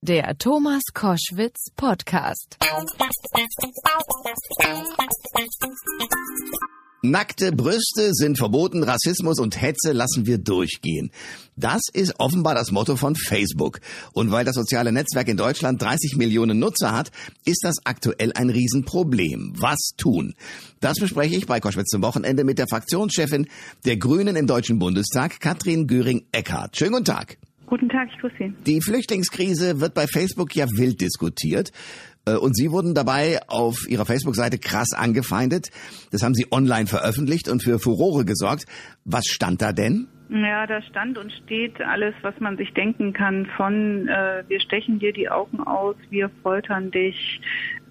Der Thomas Koschwitz Podcast. Nackte Brüste sind verboten, Rassismus und Hetze lassen wir durchgehen. Das ist offenbar das Motto von Facebook. Und weil das soziale Netzwerk in Deutschland 30 Millionen Nutzer hat, ist das aktuell ein Riesenproblem. Was tun? Das bespreche ich bei Koschwitz zum Wochenende mit der Fraktionschefin der Grünen im Deutschen Bundestag, Katrin Göring-Eckardt. Schönen guten Tag. Guten Tag, ich grüße Sie. Die Flüchtlingskrise wird bei Facebook ja wild diskutiert. Äh, und Sie wurden dabei auf Ihrer Facebook-Seite krass angefeindet. Das haben Sie online veröffentlicht und für Furore gesorgt. Was stand da denn? Ja, da stand und steht alles, was man sich denken kann, von äh, wir stechen dir die Augen aus, wir foltern dich,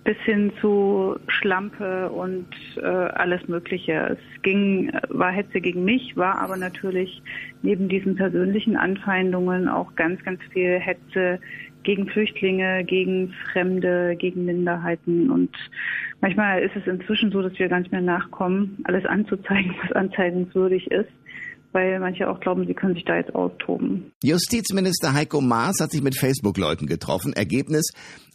bis hin zu Schlampe und äh, alles Mögliche. Es ging, war Hetze gegen mich, war aber natürlich neben diesen persönlichen Anfeindungen auch ganz, ganz viel Hetze gegen Flüchtlinge, gegen Fremde, gegen Minderheiten. Und manchmal ist es inzwischen so, dass wir gar nicht mehr nachkommen, alles anzuzeigen, was anzeigenswürdig ist weil manche auch glauben, sie können sich da jetzt austoben. Justizminister Heiko Maas hat sich mit Facebook-Leuten getroffen. Ergebnis,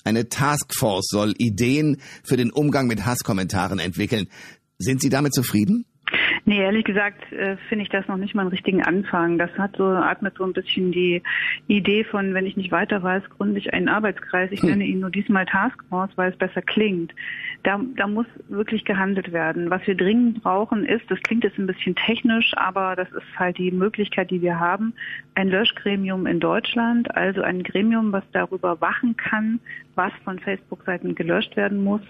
eine Taskforce soll Ideen für den Umgang mit Hasskommentaren entwickeln. Sind Sie damit zufrieden? Nee, ehrlich gesagt äh, finde ich das noch nicht mal einen richtigen Anfang. Das hat so, atmet so ein bisschen die Idee von, wenn ich nicht weiter weiß, gründe ich einen Arbeitskreis. Ich hm. nenne ihn nur diesmal Taskforce, weil es besser klingt. Da, da muss wirklich gehandelt werden. Was wir dringend brauchen ist, das klingt jetzt ein bisschen technisch, aber das ist halt die Möglichkeit, die wir haben, ein Löschgremium in Deutschland, also ein Gremium, was darüber wachen kann, was von Facebook-Seiten gelöscht werden muss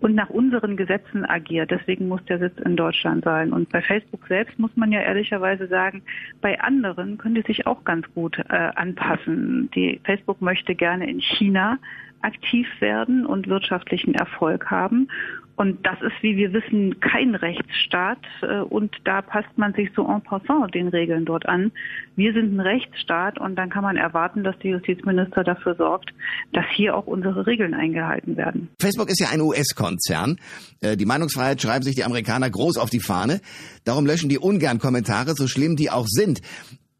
und nach unseren Gesetzen agiert. Deswegen muss der Sitz in Deutschland sein. Und bei Facebook selbst muss man ja ehrlicherweise sagen, bei anderen können die sich auch ganz gut äh, anpassen. Die Facebook möchte gerne in China aktiv werden und wirtschaftlichen Erfolg haben. Und das ist, wie wir wissen, kein Rechtsstaat. Äh, und da passt man sich so en passant den Regeln dort an. Wir sind ein Rechtsstaat und dann kann man erwarten, dass der Justizminister dafür sorgt, dass hier auch unsere Regeln eingehalten werden. Facebook ist ja ein US-Konzern. Äh, die Meinungsfreiheit schreiben sich die Amerikaner groß auf die Fahne. Darum löschen die ungern Kommentare, so schlimm die auch sind.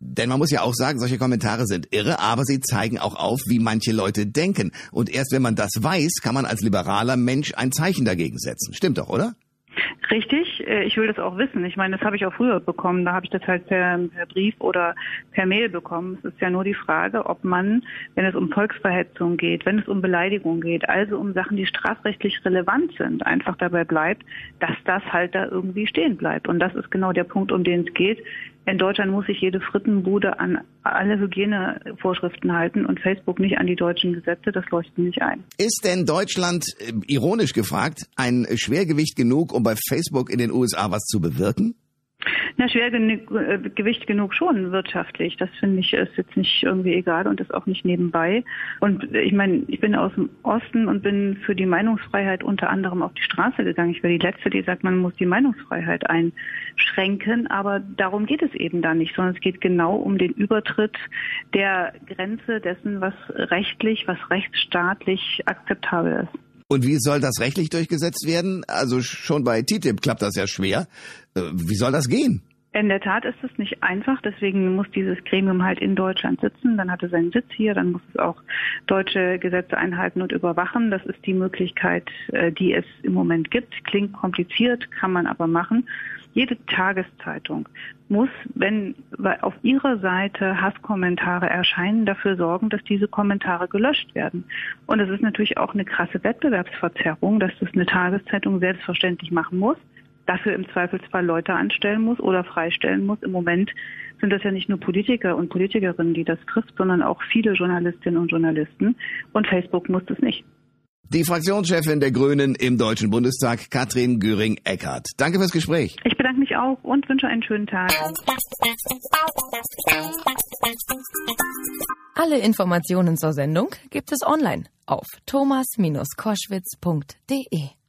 Denn man muss ja auch sagen, solche Kommentare sind irre, aber sie zeigen auch auf, wie manche Leute denken. Und erst wenn man das weiß, kann man als liberaler Mensch ein Zeichen dagegen setzen. Stimmt doch, oder? Richtig, äh, ich will das auch wissen. Ich meine, das habe ich auch früher bekommen. Da habe ich das halt per, per, Brief oder per Mail bekommen. Es ist ja nur die Frage, ob man, wenn es um Volksverhetzung geht, wenn es um Beleidigung geht, also um Sachen, die strafrechtlich relevant sind, einfach dabei bleibt, dass das halt da irgendwie stehen bleibt. Und das ist genau der Punkt, um den es geht. In Deutschland muss sich jede Frittenbude an alle Hygienevorschriften halten und Facebook nicht an die deutschen Gesetze. Das leuchtet nicht ein. Ist denn Deutschland, äh, ironisch gefragt, ein Schwergewicht genug, um bei Facebook in den USA was zu bewirken? Na, Schwergewicht äh, genug schon wirtschaftlich. Das finde ich ist jetzt nicht irgendwie egal und ist auch nicht nebenbei. Und ich meine, ich bin aus dem Osten und bin für die Meinungsfreiheit unter anderem auf die Straße gegangen. Ich war die Letzte, die sagt, man muss die Meinungsfreiheit einschränken. Aber darum geht es eben da nicht, sondern es geht genau um den Übertritt der Grenze dessen, was rechtlich, was rechtsstaatlich akzeptabel ist. Und wie soll das rechtlich durchgesetzt werden? Also schon bei TTIP klappt das ja schwer. Äh, wie soll das gehen? In der Tat ist es nicht einfach, deswegen muss dieses Gremium halt in Deutschland sitzen, dann hat es seinen Sitz hier, dann muss es auch deutsche Gesetze einhalten und überwachen. Das ist die Möglichkeit, äh, die es im Moment gibt. Klingt kompliziert, kann man aber machen. Jede Tageszeitung muss, wenn auf ihrer Seite Hasskommentare erscheinen, dafür sorgen, dass diese Kommentare gelöscht werden. Und es ist natürlich auch eine krasse Wettbewerbsverzerrung, dass das eine Tageszeitung selbstverständlich machen muss dafür im Zweifelsfall Leute anstellen muss oder freistellen muss. Im Moment sind das ja nicht nur Politiker und Politikerinnen, die das trifft, sondern auch viele Journalistinnen und Journalisten. Und Facebook muss das nicht. Die Fraktionschefin der Grünen im Deutschen Bundestag, Katrin Göring-Eckardt. Danke fürs Gespräch. Ich bedanke mich auch und wünsche einen schönen Tag. Alle Informationen zur Sendung gibt es online auf thomas-koschwitz.de.